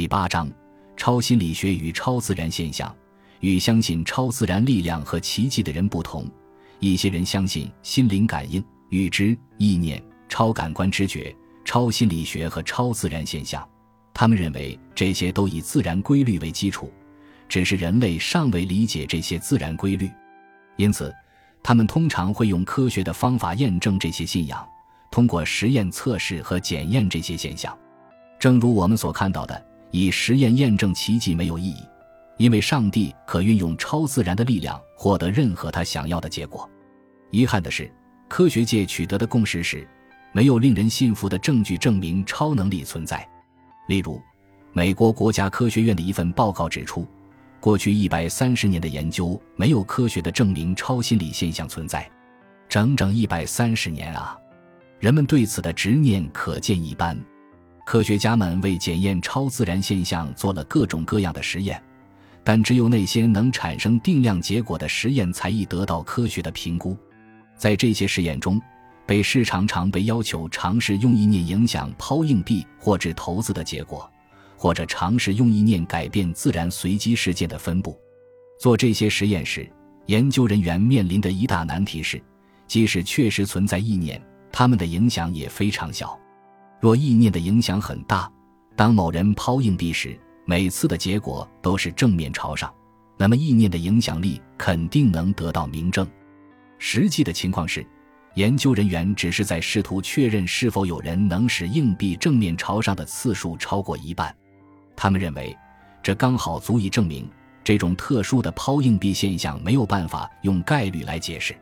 第八章：超心理学与超自然现象。与相信超自然力量和奇迹的人不同，一些人相信心灵感应、预知、意念、超感官知觉、超心理学和超自然现象。他们认为这些都以自然规律为基础，只是人类尚未理解这些自然规律，因此，他们通常会用科学的方法验证这些信仰，通过实验测试和检验这些现象。正如我们所看到的，以实验验证奇迹没有意义。因为上帝可运用超自然的力量获得任何他想要的结果。遗憾的是，科学界取得的共识是，没有令人信服的证据证明超能力存在。例如，美国国家科学院的一份报告指出，过去一百三十年的研究没有科学的证明超心理现象存在。整整一百三十年啊！人们对此的执念可见一斑。科学家们为检验超自然现象做了各种各样的实验。但只有那些能产生定量结果的实验才易得到科学的评估。在这些实验中，被试常常被要求尝试用意念影响抛硬币或掷骰子的结果，或者尝试用意念改变自然随机事件的分布。做这些实验时，研究人员面临的一大难题是：即使确实存在意念，它们的影响也非常小。若意念的影响很大，当某人抛硬币时，每次的结果都是正面朝上，那么意念的影响力肯定能得到明证。实际的情况是，研究人员只是在试图确认是否有人能使硬币正面朝上的次数超过一半。他们认为，这刚好足以证明这种特殊的抛硬币现象没有办法用概率来解释。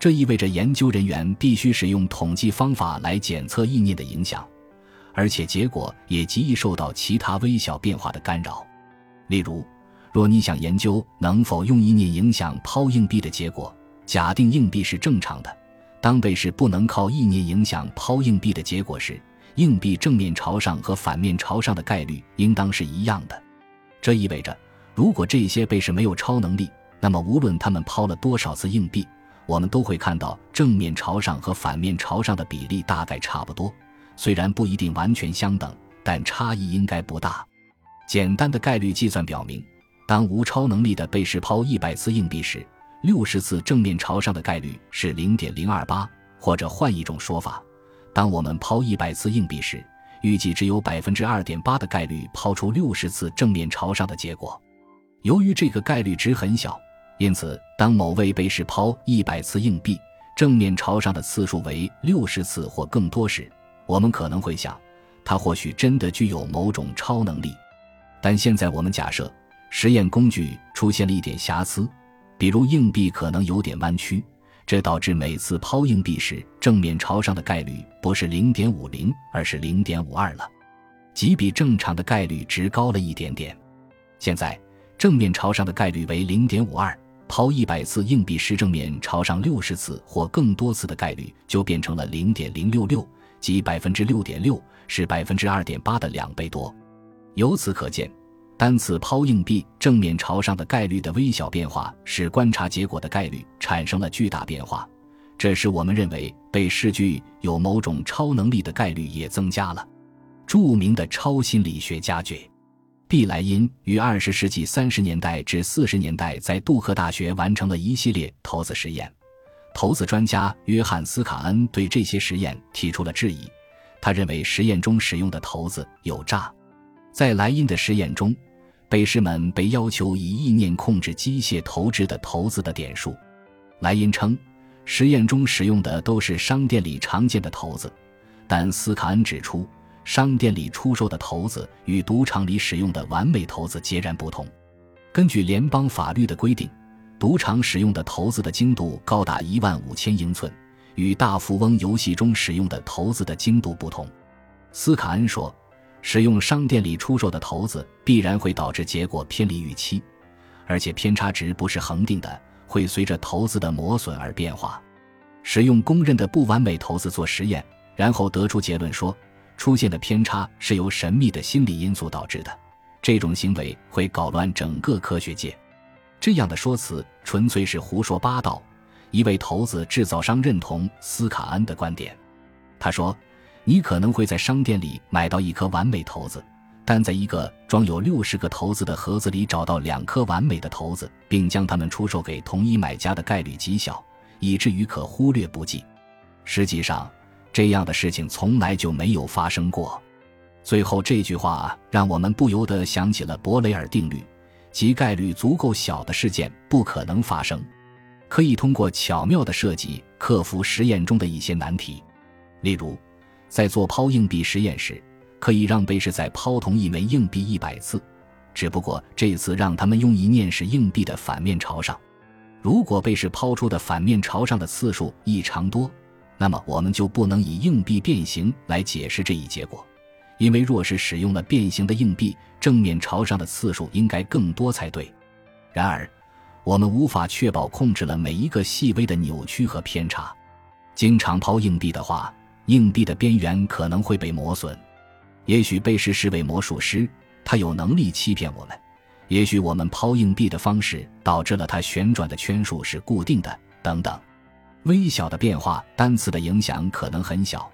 这意味着研究人员必须使用统计方法来检测意念的影响。而且结果也极易受到其他微小变化的干扰，例如，若你想研究能否用意念影响抛硬币的结果，假定硬币是正常的，当被试不能靠意念影响抛硬币的结果时，硬币正面朝上和反面朝上的概率应当是一样的。这意味着，如果这些被试没有超能力，那么无论他们抛了多少次硬币，我们都会看到正面朝上和反面朝上的比例大概差不多。虽然不一定完全相等，但差异应该不大。简单的概率计算表明，当无超能力的被试抛一百次硬币时，六十次正面朝上的概率是零点零二八。或者换一种说法，当我们抛一百次硬币时，预计只有百分之二点八的概率抛出六十次正面朝上的结果。由于这个概率值很小，因此当某位被试抛一百次硬币，正面朝上的次数为六十次或更多时，我们可能会想，他或许真的具有某种超能力，但现在我们假设实验工具出现了一点瑕疵，比如硬币可能有点弯曲，这导致每次抛硬币时正面朝上的概率不是零点五零，而是零点五二了，即比正常的概率值高了一点点。现在正面朝上的概率为零点五二，抛一百次硬币时正面朝上六十次或更多次的概率就变成了零点零六六。即百分之六点六是百分之二点八的两倍多，由此可见，单次抛硬币正面朝上的概率的微小变化，使观察结果的概率产生了巨大变化。这使我们认为被试具有某种超能力的概率也增加了。著名的超心理学家 J. 毕莱因于二十世纪三十年代至四十年代在杜克大学完成了一系列骰子实验。投资专家约翰斯卡恩对这些实验提出了质疑，他认为实验中使用的骰子有诈。在莱茵的实验中，被试们被要求以意念控制机械投掷的骰子的点数。莱茵称，实验中使用的都是商店里常见的骰子，但斯卡恩指出，商店里出售的骰子与赌场里使用的完美骰子截然不同。根据联邦法律的规定。赌场使用的骰子的精度高达一万五千英寸，与大富翁游戏中使用的骰子的精度不同。斯卡恩说，使用商店里出售的骰子必然会导致结果偏离预期，而且偏差值不是恒定的，会随着骰子的磨损而变化。使用公认的不完美骰子做实验，然后得出结论说，出现的偏差是由神秘的心理因素导致的。这种行为会搞乱整个科学界。这样的说辞纯粹是胡说八道。一位骰子制造商认同斯卡恩的观点，他说：“你可能会在商店里买到一颗完美骰子，但在一个装有六十个骰子的盒子里找到两颗完美的骰子，并将它们出售给同一买家的概率极小，以至于可忽略不计。实际上，这样的事情从来就没有发生过。最后这句话让我们不由得想起了伯雷尔定律，即概率足够小的事件不可能发生。可以通过巧妙的设计克服实验中的一些难题，例如，在做抛硬币实验时。可以让被试在抛同一枚硬币一百次，只不过这次让他们用一念使硬币的反面朝上。如果被试抛出的反面朝上的次数异常多，那么我们就不能以硬币变形来解释这一结果，因为若是使用了变形的硬币，正面朝上的次数应该更多才对。然而，我们无法确保控制了每一个细微的扭曲和偏差。经常抛硬币的话，硬币的边缘可能会被磨损。也许被试是位魔术师，他有能力欺骗我们；也许我们抛硬币的方式导致了它旋转的圈数是固定的，等等。微小的变化，单次的影响可能很小，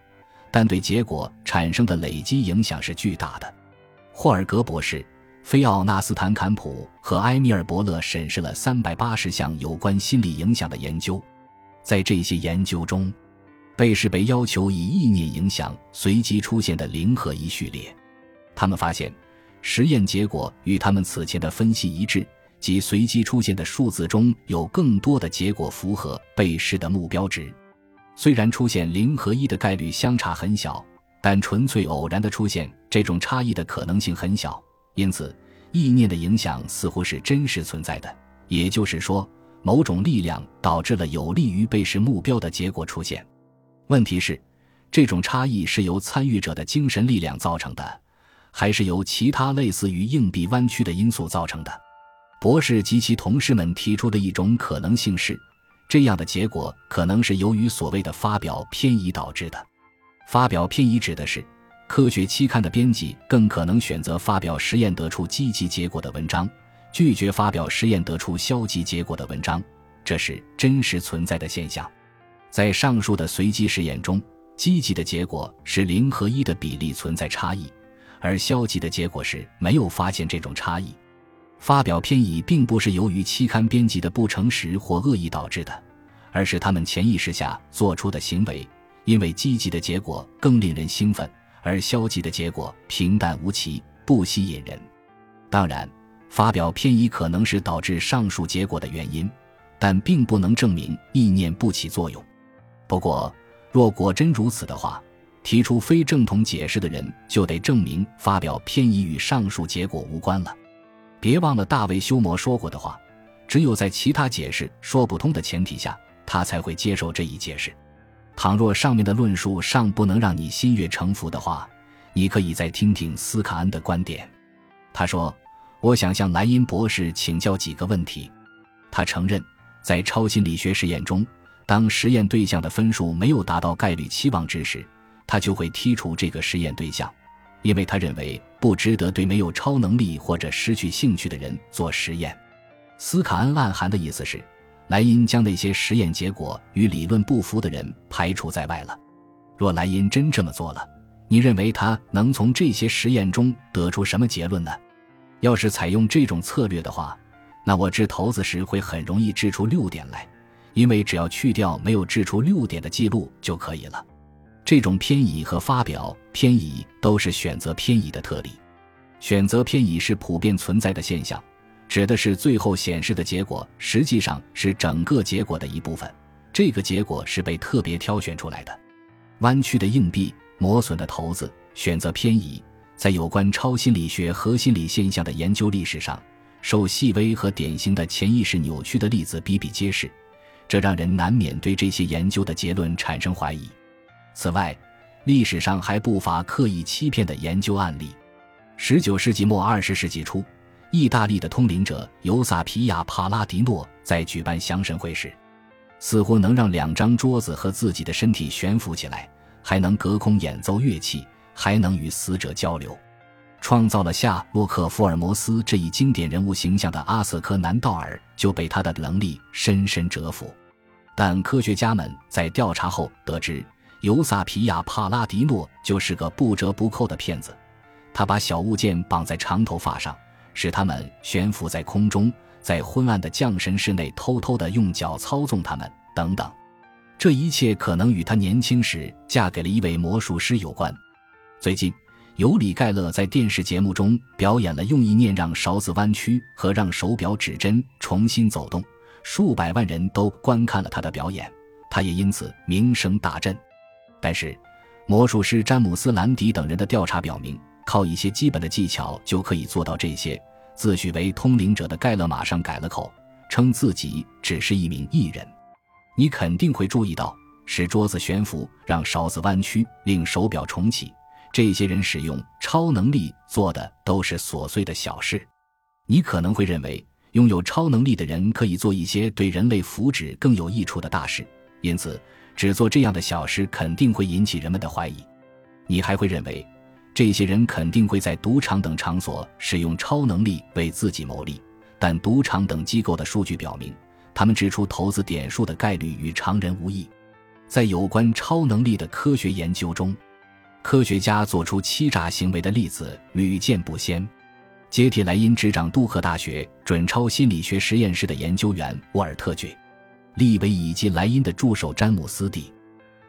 但对结果产生的累积影响是巨大的。霍尔格博士、菲奥纳斯坦坎普和埃米尔伯勒审视了三百八十项有关心理影响的研究，在这些研究中。被试被要求以意念影响随机出现的零和一序列，他们发现实验结果与他们此前的分析一致，即随机出现的数字中有更多的结果符合被试的目标值。虽然出现零和一的概率相差很小，但纯粹偶然的出现这种差异的可能性很小。因此，意念的影响似乎是真实存在的。也就是说，某种力量导致了有利于被试目标的结果出现。问题是，这种差异是由参与者的精神力量造成的，还是由其他类似于硬币弯曲的因素造成的？博士及其同事们提出的一种可能性是，这样的结果可能是由于所谓的发表偏移导致的。发表偏移指的是，科学期刊的编辑更可能选择发表实验得出积极结果的文章，拒绝发表实验得出消极结果的文章。这是真实存在的现象。在上述的随机实验中，积极的结果是零和一的比例存在差异，而消极的结果是没有发现这种差异。发表偏移并不是由于期刊编辑的不诚实或恶意导致的，而是他们潜意识下做出的行为。因为积极的结果更令人兴奋，而消极的结果平淡无奇，不吸引人。当然，发表偏移可能是导致上述结果的原因，但并不能证明意念不起作用。不过，若果真如此的话，提出非正统解释的人就得证明发表偏移与上述结果无关了。别忘了大卫休谟说过的话：只有在其他解释说不通的前提下，他才会接受这一解释。倘若上面的论述尚不能让你心悦诚服的话，你可以再听听斯卡恩的观点。他说：“我想向莱因博士请教几个问题。”他承认，在超心理学实验中。当实验对象的分数没有达到概率期望值时，他就会剔除这个实验对象，因为他认为不值得对没有超能力或者失去兴趣的人做实验。斯卡恩暗含的意思是，莱因将那些实验结果与理论不符的人排除在外了。若莱因真这么做了，你认为他能从这些实验中得出什么结论呢？要是采用这种策略的话，那我掷骰子时会很容易掷出六点来。因为只要去掉没有掷出六点的记录就可以了。这种偏移和发表偏移都是选择偏移的特例。选择偏移是普遍存在的现象，指的是最后显示的结果实际上是整个结果的一部分。这个结果是被特别挑选出来的。弯曲的硬币、磨损的骰子、选择偏移，在有关超心理学和心理现象的研究历史上，受细微和典型的潜意识扭曲的例子比比皆是。这让人难免对这些研究的结论产生怀疑。此外，历史上还不乏刻意欺骗的研究案例。十九世纪末二十世纪初，意大利的通灵者尤萨皮亚·帕拉迪诺在举办降神会时，似乎能让两张桌子和自己的身体悬浮起来，还能隔空演奏乐器，还能与死者交流。创造了夏洛克·福尔摩斯这一经典人物形象的阿瑟·柯南道尔就被他的能力深深折服，但科学家们在调查后得知，尤萨皮亚·帕拉迪诺就是个不折不扣的骗子。他把小物件绑在长头发上，使它们悬浮在空中，在昏暗的降神室内偷偷地用脚操纵它们，等等。这一切可能与他年轻时嫁给了一位魔术师有关。最近，尤里·盖勒在电视节目中表演了用意念让勺子弯曲和让手表指针重新走动，数百万人都观看了他的表演，他也因此名声大振。但是，魔术师詹姆斯·兰迪等人的调查表明，靠一些基本的技巧就可以做到这些。自诩为通灵者的盖勒马上改了口，称自己只是一名艺人。你肯定会注意到，使桌子悬浮，让勺子弯曲，令手表重启。这些人使用超能力做的都是琐碎的小事。你可能会认为，拥有超能力的人可以做一些对人类福祉更有益处的大事，因此只做这样的小事肯定会引起人们的怀疑。你还会认为，这些人肯定会在赌场等场所使用超能力为自己谋利。但赌场等机构的数据表明，他们指出投资点数的概率与常人无异。在有关超能力的科学研究中。科学家做出欺诈行为的例子屡见不鲜。接替莱茵执掌杜克大学准超心理学实验室的研究员沃尔特·爵利维以及莱茵的助手詹姆斯·蒂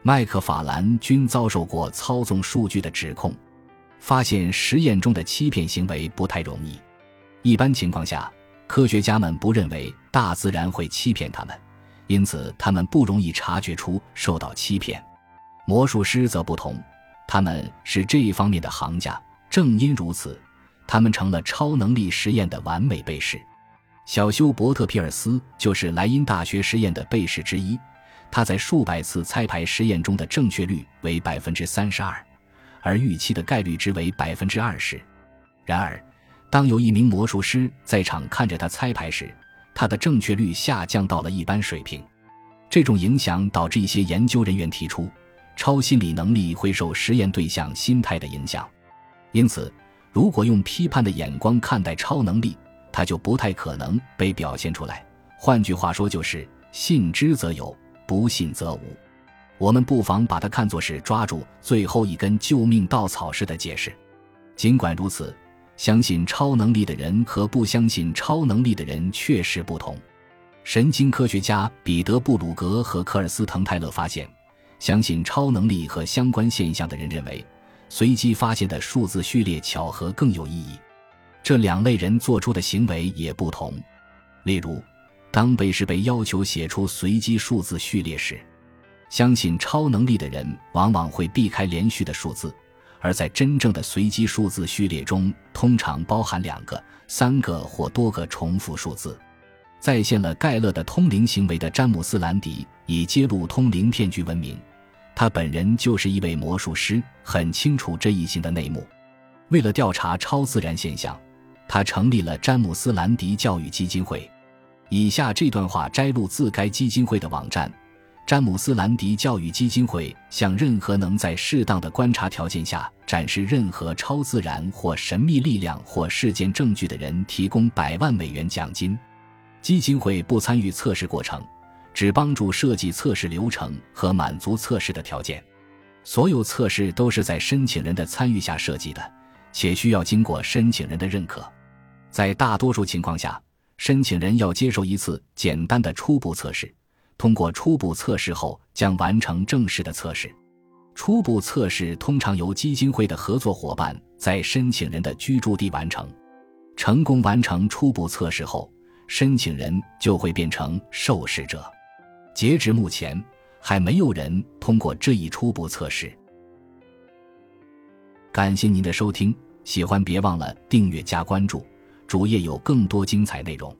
麦克法兰均遭受过操纵数据的指控。发现实验中的欺骗行为不太容易。一般情况下，科学家们不认为大自然会欺骗他们，因此他们不容易察觉出受到欺骗。魔术师则不同。他们是这一方面的行家，正因如此，他们成了超能力实验的完美被试。小休伯特皮尔斯就是莱茵大学实验的被试之一，他在数百次猜牌实验中的正确率为百分之三十二，而预期的概率值为百分之二十。然而，当有一名魔术师在场看着他猜牌时，他的正确率下降到了一般水平。这种影响导致一些研究人员提出。超心理能力会受实验对象心态的影响，因此，如果用批判的眼光看待超能力，它就不太可能被表现出来。换句话说，就是信之则有，不信则无。我们不妨把它看作是抓住最后一根救命稻草式的解释。尽管如此，相信超能力的人和不相信超能力的人确实不同。神经科学家彼得·布鲁格和科尔斯滕泰勒发现。相信超能力和相关现象的人认为，随机发现的数字序列巧合更有意义。这两类人做出的行为也不同。例如，当被试被要求写出随机数字序列时，相信超能力的人往往会避开连续的数字，而在真正的随机数字序列中，通常包含两个、三个或多个重复数字。再现了盖勒的通灵行为的詹姆斯·兰迪以揭露通灵骗局闻名。他本人就是一位魔术师，很清楚这一行的内幕。为了调查超自然现象，他成立了詹姆斯·兰迪教育基金会。以下这段话摘录自该基金会的网站：詹姆斯·兰迪教育基金会向任何能在适当的观察条件下展示任何超自然或神秘力量或事件证据的人提供百万美元奖金。基金会不参与测试过程。只帮助设计测试流程和满足测试的条件，所有测试都是在申请人的参与下设计的，且需要经过申请人的认可。在大多数情况下，申请人要接受一次简单的初步测试，通过初步测试后将完成正式的测试。初步测试通常由基金会的合作伙伴在申请人的居住地完成。成功完成初步测试后，申请人就会变成受试者。截至目前，还没有人通过这一初步测试。感谢您的收听，喜欢别忘了订阅加关注，主页有更多精彩内容。